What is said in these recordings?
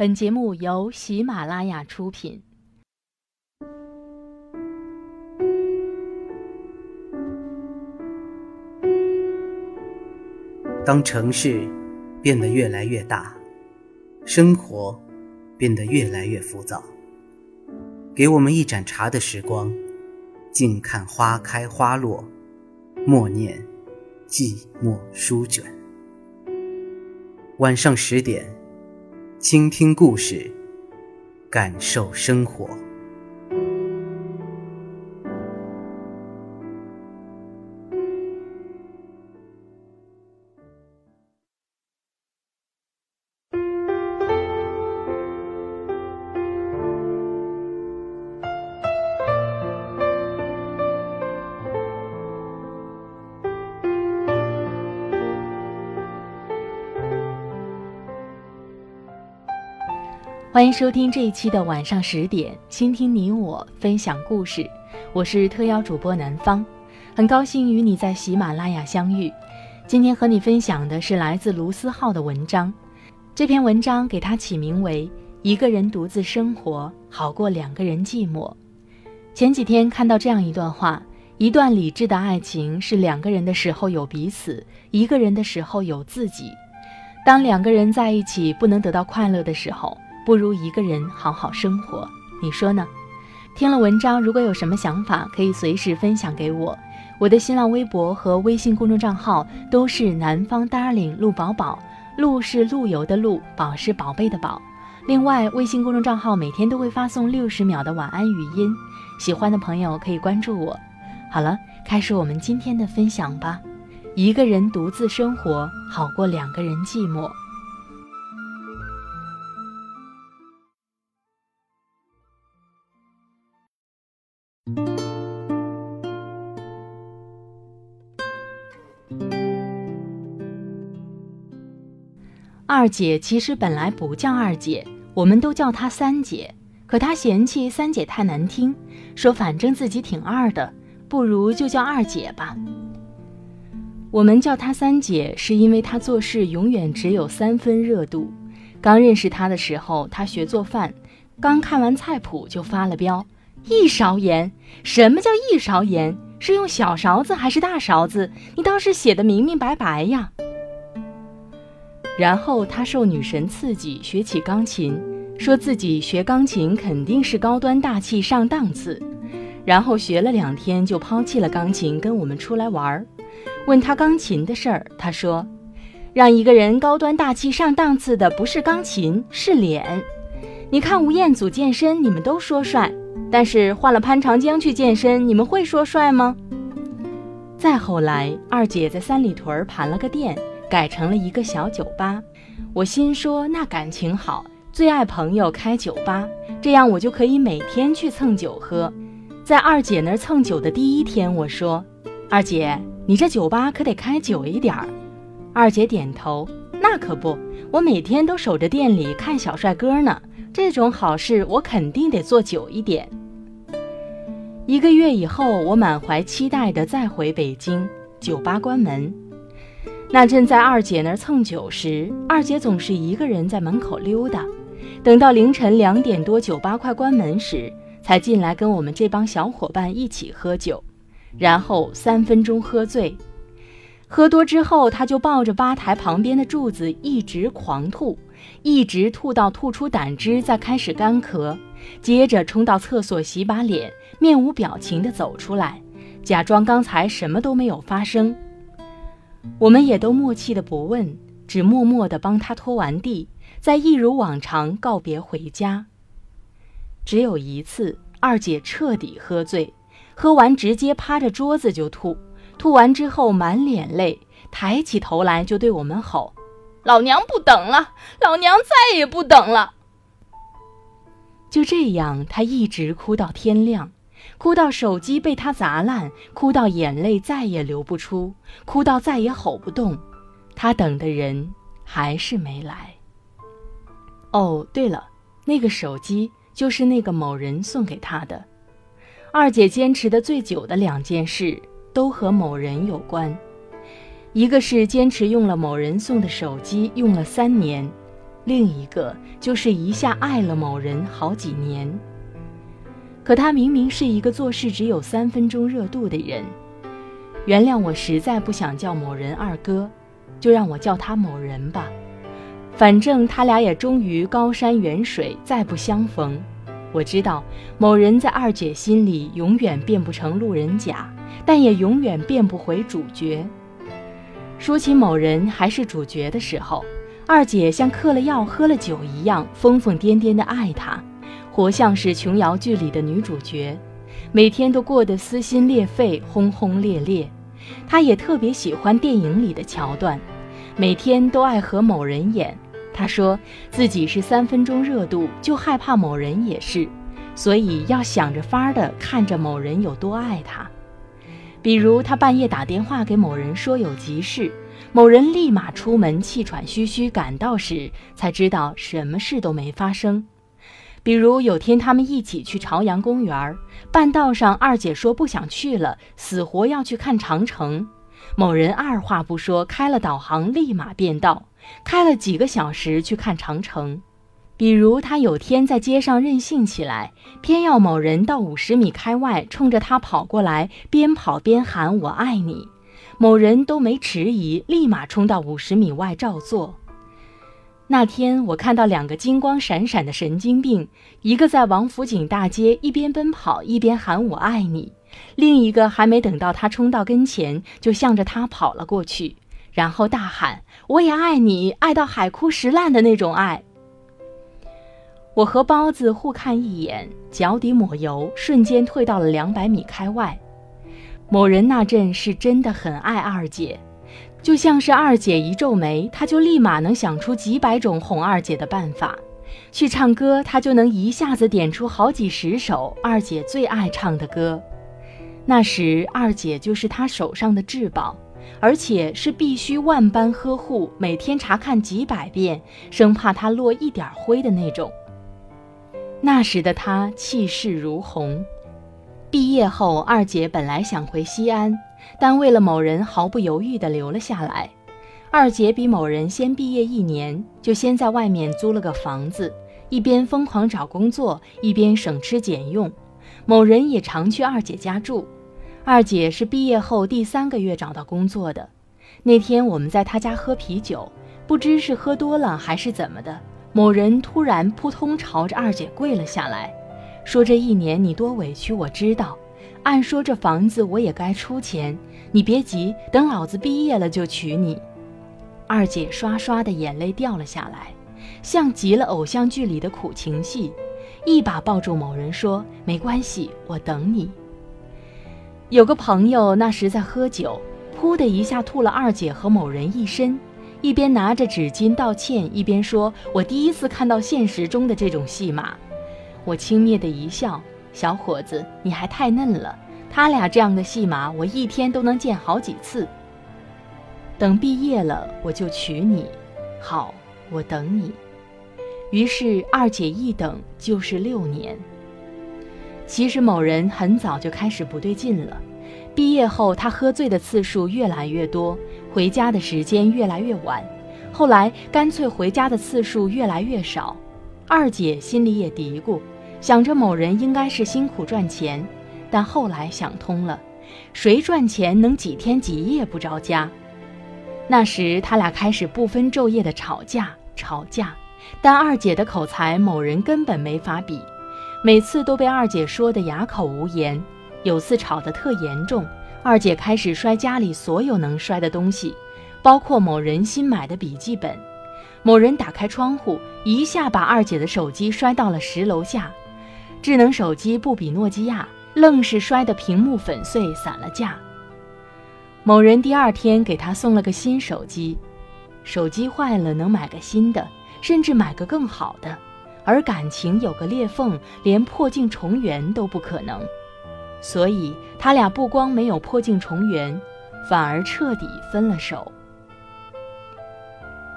本节目由喜马拉雅出品。当城市变得越来越大，生活变得越来越浮躁，给我们一盏茶的时光，静看花开花落，默念寂寞书卷。晚上十点。倾听故事，感受生活。欢迎收听这一期的晚上十点，倾听你我分享故事。我是特邀主播南方，很高兴与你在喜马拉雅相遇。今天和你分享的是来自卢思浩的文章，这篇文章给他起名为《一个人独自生活好过两个人寂寞》。前几天看到这样一段话：一段理智的爱情是两个人的时候有彼此，一个人的时候有自己。当两个人在一起不能得到快乐的时候。不如一个人好好生活，你说呢？听了文章，如果有什么想法，可以随时分享给我。我的新浪微博和微信公众账号都是南方 darling 陆宝宝，陆是陆游的陆，宝是宝贝的宝。另外，微信公众账号每天都会发送六十秒的晚安语音，喜欢的朋友可以关注我。好了，开始我们今天的分享吧。一个人独自生活，好过两个人寂寞。二姐其实本来不叫二姐，我们都叫她三姐。可她嫌弃三姐太难听，说反正自己挺二的，不如就叫二姐吧。我们叫她三姐，是因为她做事永远只有三分热度。刚认识她的时候，她学做饭，刚看完菜谱就发了飙：一勺盐？什么叫一勺盐？是用小勺子还是大勺子？你倒是写的明明白白呀！然后他受女神刺激，学起钢琴，说自己学钢琴肯定是高端大气上档次。然后学了两天就抛弃了钢琴，跟我们出来玩儿。问他钢琴的事儿，他说：“让一个人高端大气上档次的不是钢琴，是脸。你看吴彦祖健身，你们都说帅，但是换了潘长江去健身，你们会说帅吗？”再后来，二姐在三里屯盘了个店。改成了一个小酒吧，我心说那感情好，最爱朋友开酒吧，这样我就可以每天去蹭酒喝。在二姐那儿蹭酒的第一天，我说：“二姐，你这酒吧可得开久一点儿。”二姐点头：“那可不，我每天都守着店里看小帅哥呢，这种好事我肯定得做久一点。”一个月以后，我满怀期待的再回北京，酒吧关门。那阵在二姐那儿蹭酒时，二姐总是一个人在门口溜达，等到凌晨两点多酒吧快关门时，才进来跟我们这帮小伙伴一起喝酒，然后三分钟喝醉，喝多之后他就抱着吧台旁边的柱子一直狂吐，一直吐到吐出胆汁，再开始干咳，接着冲到厕所洗把脸，面无表情地走出来，假装刚才什么都没有发生。我们也都默契的不问，只默默的帮他拖完地，再一如往常告别回家。只有一次，二姐彻底喝醉，喝完直接趴着桌子就吐，吐完之后满脸泪，抬起头来就对我们吼：“老娘不等了，老娘再也不等了。”就这样，她一直哭到天亮。哭到手机被他砸烂，哭到眼泪再也流不出，哭到再也吼不动，他等的人还是没来。哦，对了，那个手机就是那个某人送给他的。二姐坚持的最久的两件事都和某人有关，一个是坚持用了某人送的手机用了三年，另一个就是一下爱了某人好几年。可他明明是一个做事只有三分钟热度的人。原谅我实在不想叫某人二哥，就让我叫他某人吧。反正他俩也终于高山远水，再不相逢。我知道某人在二姐心里永远变不成路人甲，但也永远变不回主角。说起某人还是主角的时候，二姐像嗑了药、喝了酒一样疯疯癫癫地爱他，活像是琼瑶剧里的女主角，每天都过得撕心裂肺、轰轰烈烈。她也特别喜欢电影里的桥段，每天都爱和某人演。她说自己是三分钟热度，就害怕某人也是，所以要想着法儿的看着某人有多爱他。比如他半夜打电话给某人说有急事，某人立马出门气喘吁吁赶到时，才知道什么事都没发生。比如有天他们一起去朝阳公园，半道上二姐说不想去了，死活要去看长城。某人二话不说开了导航，立马变道。开了几个小时去看长城，比如他有天在街上任性起来，偏要某人到五十米开外冲着他跑过来，边跑边喊“我爱你”，某人都没迟疑，立马冲到五十米外照做。那天我看到两个金光闪闪的神经病，一个在王府井大街一边奔跑一边喊“我爱你”，另一个还没等到他冲到跟前，就向着他跑了过去。然后大喊：“我也爱你，爱到海枯石烂的那种爱。”我和包子互看一眼，脚底抹油，瞬间退到了两百米开外。某人那阵是真的很爱二姐，就像是二姐一皱眉，他就立马能想出几百种哄二姐的办法。去唱歌，他就能一下子点出好几十首二姐最爱唱的歌。那时二姐就是他手上的至宝。而且是必须万般呵护，每天查看几百遍，生怕他落一点灰的那种。那时的他气势如虹。毕业后，二姐本来想回西安，但为了某人，毫不犹豫地留了下来。二姐比某人先毕业一年，就先在外面租了个房子，一边疯狂找工作，一边省吃俭用。某人也常去二姐家住。二姐是毕业后第三个月找到工作的。那天我们在她家喝啤酒，不知是喝多了还是怎么的，某人突然扑通朝着二姐跪了下来，说：“这一年你多委屈，我知道。按说这房子我也该出钱，你别急，等老子毕业了就娶你。”二姐刷刷的眼泪掉了下来，像极了偶像剧里的苦情戏，一把抱住某人说：“没关系，我等你。”有个朋友那时在喝酒，噗的一下吐了二姐和某人一身，一边拿着纸巾道歉，一边说：“我第一次看到现实中的这种戏码。”我轻蔑的一笑：“小伙子，你还太嫩了。他俩这样的戏码，我一天都能见好几次。等毕业了，我就娶你。好，我等你。”于是二姐一等就是六年。其实某人很早就开始不对劲了。毕业后，他喝醉的次数越来越多，回家的时间越来越晚，后来干脆回家的次数越来越少。二姐心里也嘀咕，想着某人应该是辛苦赚钱，但后来想通了，谁赚钱能几天几夜不着家？那时他俩开始不分昼夜的吵架，吵架，但二姐的口才，某人根本没法比。每次都被二姐说得哑口无言。有次吵得特严重，二姐开始摔家里所有能摔的东西，包括某人新买的笔记本。某人打开窗户，一下把二姐的手机摔到了十楼下。智能手机不比诺基亚，愣是摔得屏幕粉碎，散了架。某人第二天给他送了个新手机，手机坏了能买个新的，甚至买个更好的。而感情有个裂缝，连破镜重圆都不可能，所以他俩不光没有破镜重圆，反而彻底分了手。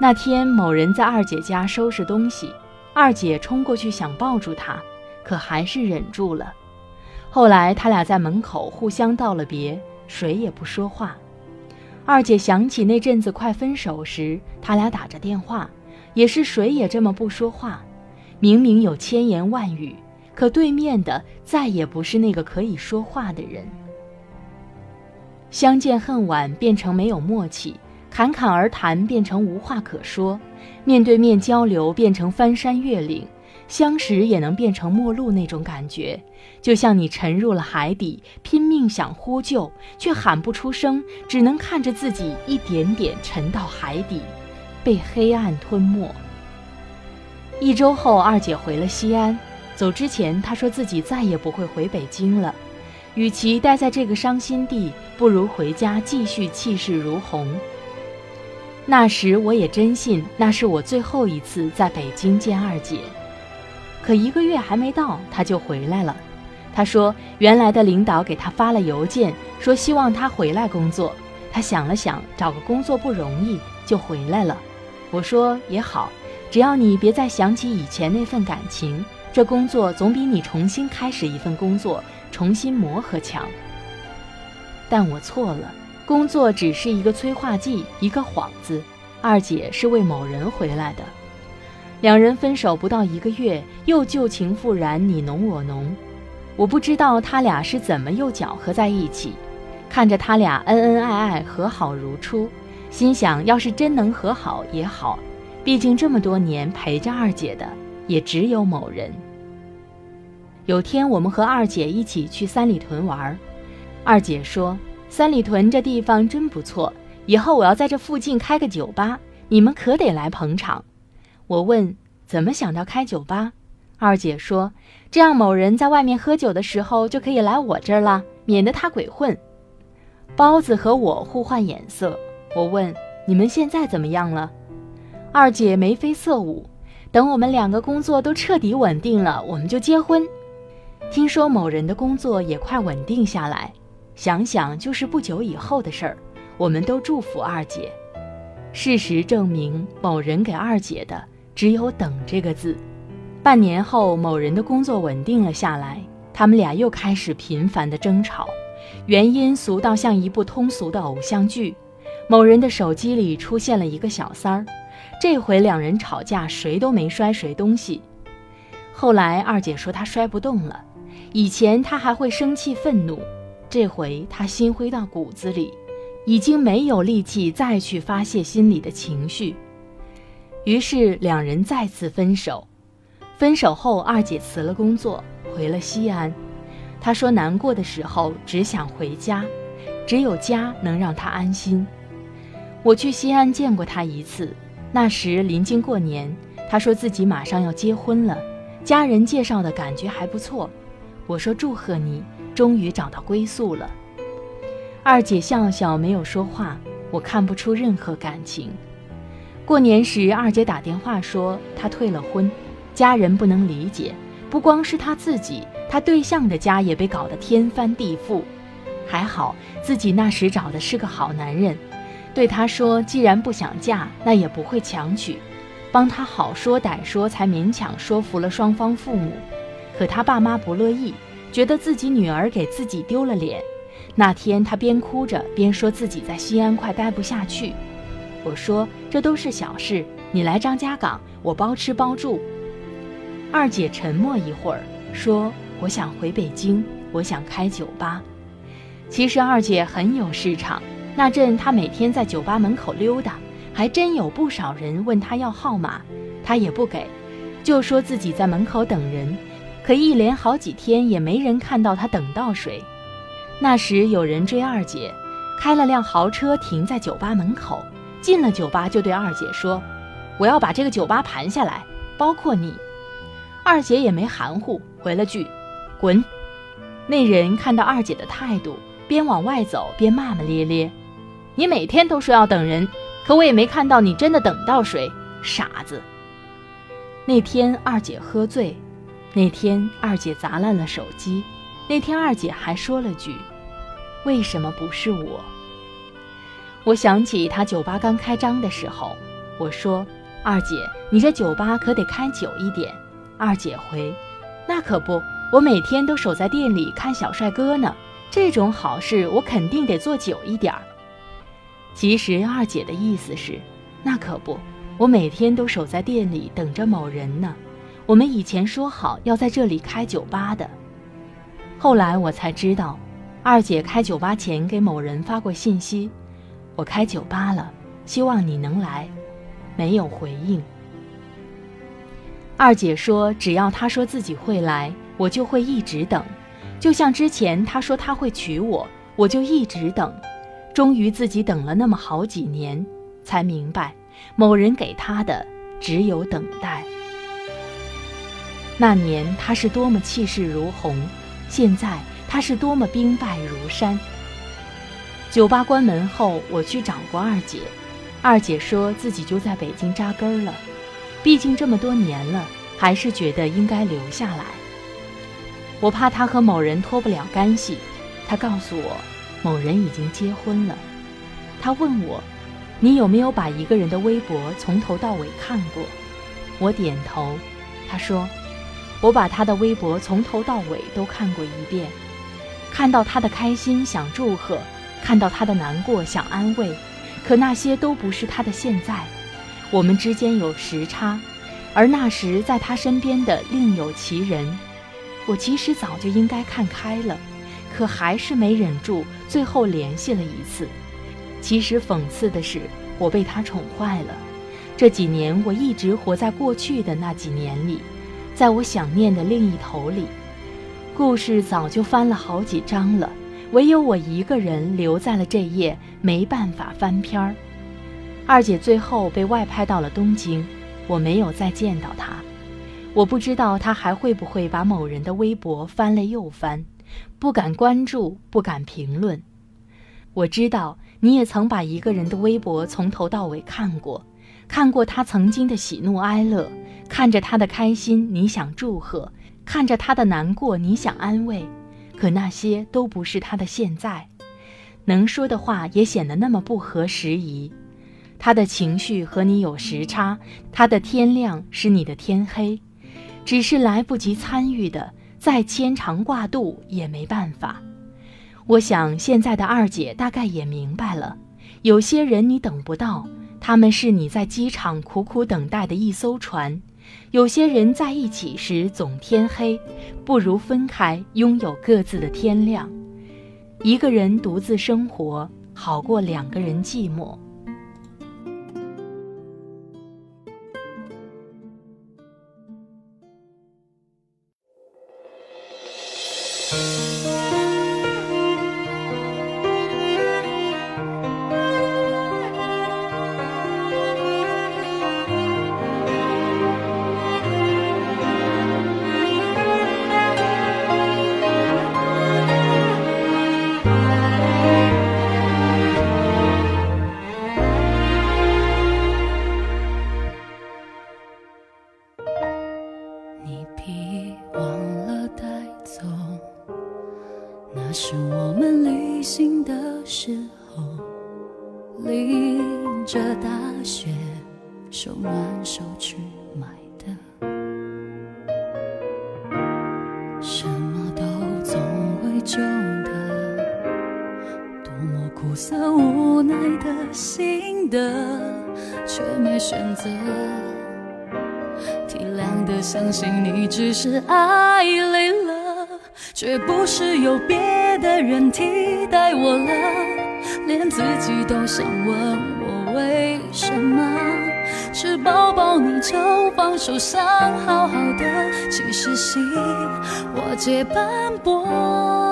那天，某人在二姐家收拾东西，二姐冲过去想抱住他，可还是忍住了。后来，他俩在门口互相道了别，谁也不说话。二姐想起那阵子快分手时，他俩打着电话。也是谁也这么不说话。明明有千言万语，可对面的再也不是那个可以说话的人。相见恨晚变成没有默契，侃侃而谈变成无话可说，面对面交流变成翻山越岭，相识也能变成陌路那种感觉，就像你沉入了海底，拼命想呼救，却喊不出声，只能看着自己一点点沉到海底，被黑暗吞没。一周后，二姐回了西安，走之前他说自己再也不会回北京了。与其待在这个伤心地，不如回家继续气势如虹。那时我也真信那是我最后一次在北京见二姐。可一个月还没到，她就回来了。他说原来的领导给他发了邮件，说希望他回来工作。他想了想，找个工作不容易，就回来了。我说也好，只要你别再想起以前那份感情，这工作总比你重新开始一份工作。重新磨合强，但我错了。工作只是一个催化剂，一个幌子。二姐是为某人回来的。两人分手不到一个月，又旧情复燃，你侬我侬。我不知道他俩是怎么又搅和在一起。看着他俩恩恩爱爱，和好如初，心想要是真能和好也好。毕竟这么多年陪着二姐的，也只有某人。有天，我们和二姐一起去三里屯玩二姐说：“三里屯这地方真不错，以后我要在这附近开个酒吧，你们可得来捧场。”我问：“怎么想到开酒吧？”二姐说：“这样某人在外面喝酒的时候，就可以来我这儿了，免得他鬼混。”包子和我互换眼色。我问：“你们现在怎么样了？”二姐眉飞色舞：“等我们两个工作都彻底稳定了，我们就结婚。”听说某人的工作也快稳定下来，想想就是不久以后的事儿。我们都祝福二姐。事实证明，某人给二姐的只有“等”这个字。半年后，某人的工作稳定了下来，他们俩又开始频繁的争吵，原因俗到像一部通俗的偶像剧。某人的手机里出现了一个小三儿，这回两人吵架，谁都没摔谁东西。后来二姐说她摔不动了。以前他还会生气愤怒，这回他心灰到骨子里，已经没有力气再去发泄心里的情绪。于是两人再次分手。分手后，二姐辞了工作，回了西安。她说难过的时候只想回家，只有家能让她安心。我去西安见过她一次，那时临近过年，她说自己马上要结婚了，家人介绍的感觉还不错。我说：“祝贺你，终于找到归宿了。”二姐笑笑，没有说话。我看不出任何感情。过年时，二姐打电话说她退了婚，家人不能理解。不光是她自己，她对象的家也被搞得天翻地覆。还好自己那时找的是个好男人，对她说：“既然不想嫁，那也不会强娶。”帮她好说歹说，才勉强说服了双方父母。可他爸妈不乐意，觉得自己女儿给自己丢了脸。那天他边哭着边说自己在西安快待不下去。我说这都是小事，你来张家港，我包吃包住。二姐沉默一会儿，说：“我想回北京，我想开酒吧。”其实二姐很有市场。那阵她每天在酒吧门口溜达，还真有不少人问她要号码，她也不给，就说自己在门口等人。可一连好几天也没人看到他等到谁。那时有人追二姐，开了辆豪车停在酒吧门口，进了酒吧就对二姐说：“我要把这个酒吧盘下来，包括你。”二姐也没含糊，回了句：“滚。”那人看到二姐的态度，边往外走边骂骂咧咧：“你每天都说要等人，可我也没看到你真的等到谁，傻子。”那天二姐喝醉。那天二姐砸烂了手机，那天二姐还说了句：“为什么不是我？”我想起她酒吧刚开张的时候，我说：“二姐，你这酒吧可得开久一点。”二姐回：“那可不，我每天都守在店里看小帅哥呢，这种好事我肯定得做久一点儿。”其实二姐的意思是：“那可不，我每天都守在店里等着某人呢。我们以前说好要在这里开酒吧的。后来我才知道，二姐开酒吧前给某人发过信息：“我开酒吧了，希望你能来。”没有回应。二姐说：“只要他说自己会来，我就会一直等。就像之前他说他会娶我，我就一直等。终于自己等了那么好几年，才明白，某人给他的只有等待。那年他是多么气势如虹，现在他是多么兵败如山。酒吧关门后，我去找过二姐，二姐说自己就在北京扎根了。”毕竟这么多年了，还是觉得应该留下来。我怕她和某人脱不了干系，她告诉我，某人已经结婚了。她问我，你有没有把一个人的微博从头到尾看过？我点头。她说，我把他的微博从头到尾都看过一遍，看到他的开心想祝贺，看到他的难过想安慰，可那些都不是他的现在。我们之间有时差，而那时在他身边的另有其人。我其实早就应该看开了，可还是没忍住，最后联系了一次。其实讽刺的是，我被他宠坏了。这几年我一直活在过去的那几年里，在我想念的另一头里，故事早就翻了好几章了，唯有我一个人留在了这页，没办法翻篇儿。二姐最后被外派到了东京，我没有再见到她。我不知道她还会不会把某人的微博翻了又翻，不敢关注，不敢评论。我知道你也曾把一个人的微博从头到尾看过，看过他曾经的喜怒哀乐，看着他的开心你想祝贺，看着他的难过你想安慰，可那些都不是他的现在，能说的话也显得那么不合时宜。他的情绪和你有时差，他的天亮是你的天黑，只是来不及参与的，再牵肠挂肚也没办法。我想现在的二姐大概也明白了，有些人你等不到，他们是你在机场苦苦等待的一艘船；有些人在一起时总天黑，不如分开，拥有各自的天亮。一个人独自生活，好过两个人寂寞。中的，多么苦涩无奈的心得，却没选择。体谅的相信你只是爱累了，却不是有别的人替代我了。连自己都想问我为什么，吃饱饱你就放手，想好好的，其实心我皆斑驳。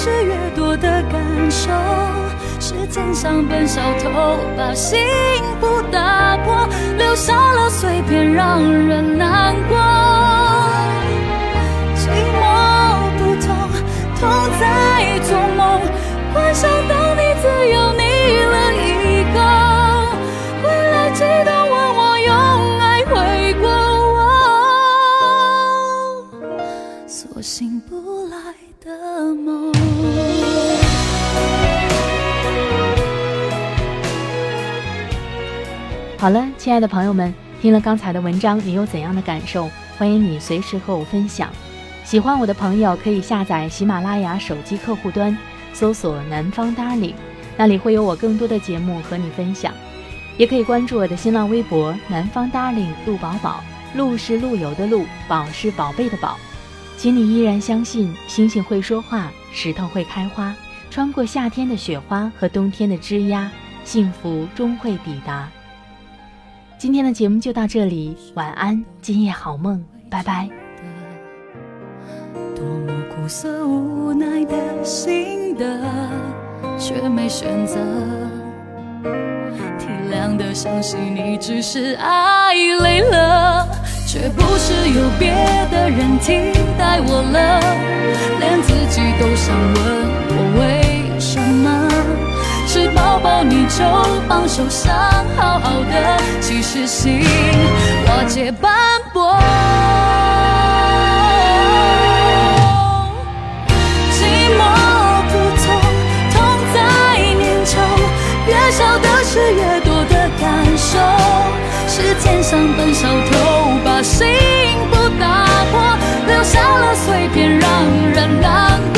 是，越多的感受。时间像笨小偷，把幸福打破，留下了碎片，让人难过。寂寞不痛，痛在做梦，幻想到你自由，好了，亲爱的朋友们，听了刚才的文章，你有怎样的感受？欢迎你随时和我分享。喜欢我的朋友可以下载喜马拉雅手机客户端，搜索“南方 Darling”，那里会有我更多的节目和你分享。也可以关注我的新浪微博“南方 Darling 陆宝宝”，陆是陆游的陆，宝是宝贝的宝。请你依然相信，星星会说话，石头会开花，穿过夏天的雪花和冬天的枝桠，幸福终会抵达。今天的节目就到这里，晚安，今夜好梦，拜拜。多么苦涩无奈的心得，却没选择。体谅的相信你只是爱累了，却不是有别的人替代我了。就放手，想好好的，其实心瓦解斑驳。寂寞不痛，痛在念旧，越少的事越多的感受。是天上笨小偷，把心不打破，留下了碎片，让人难过。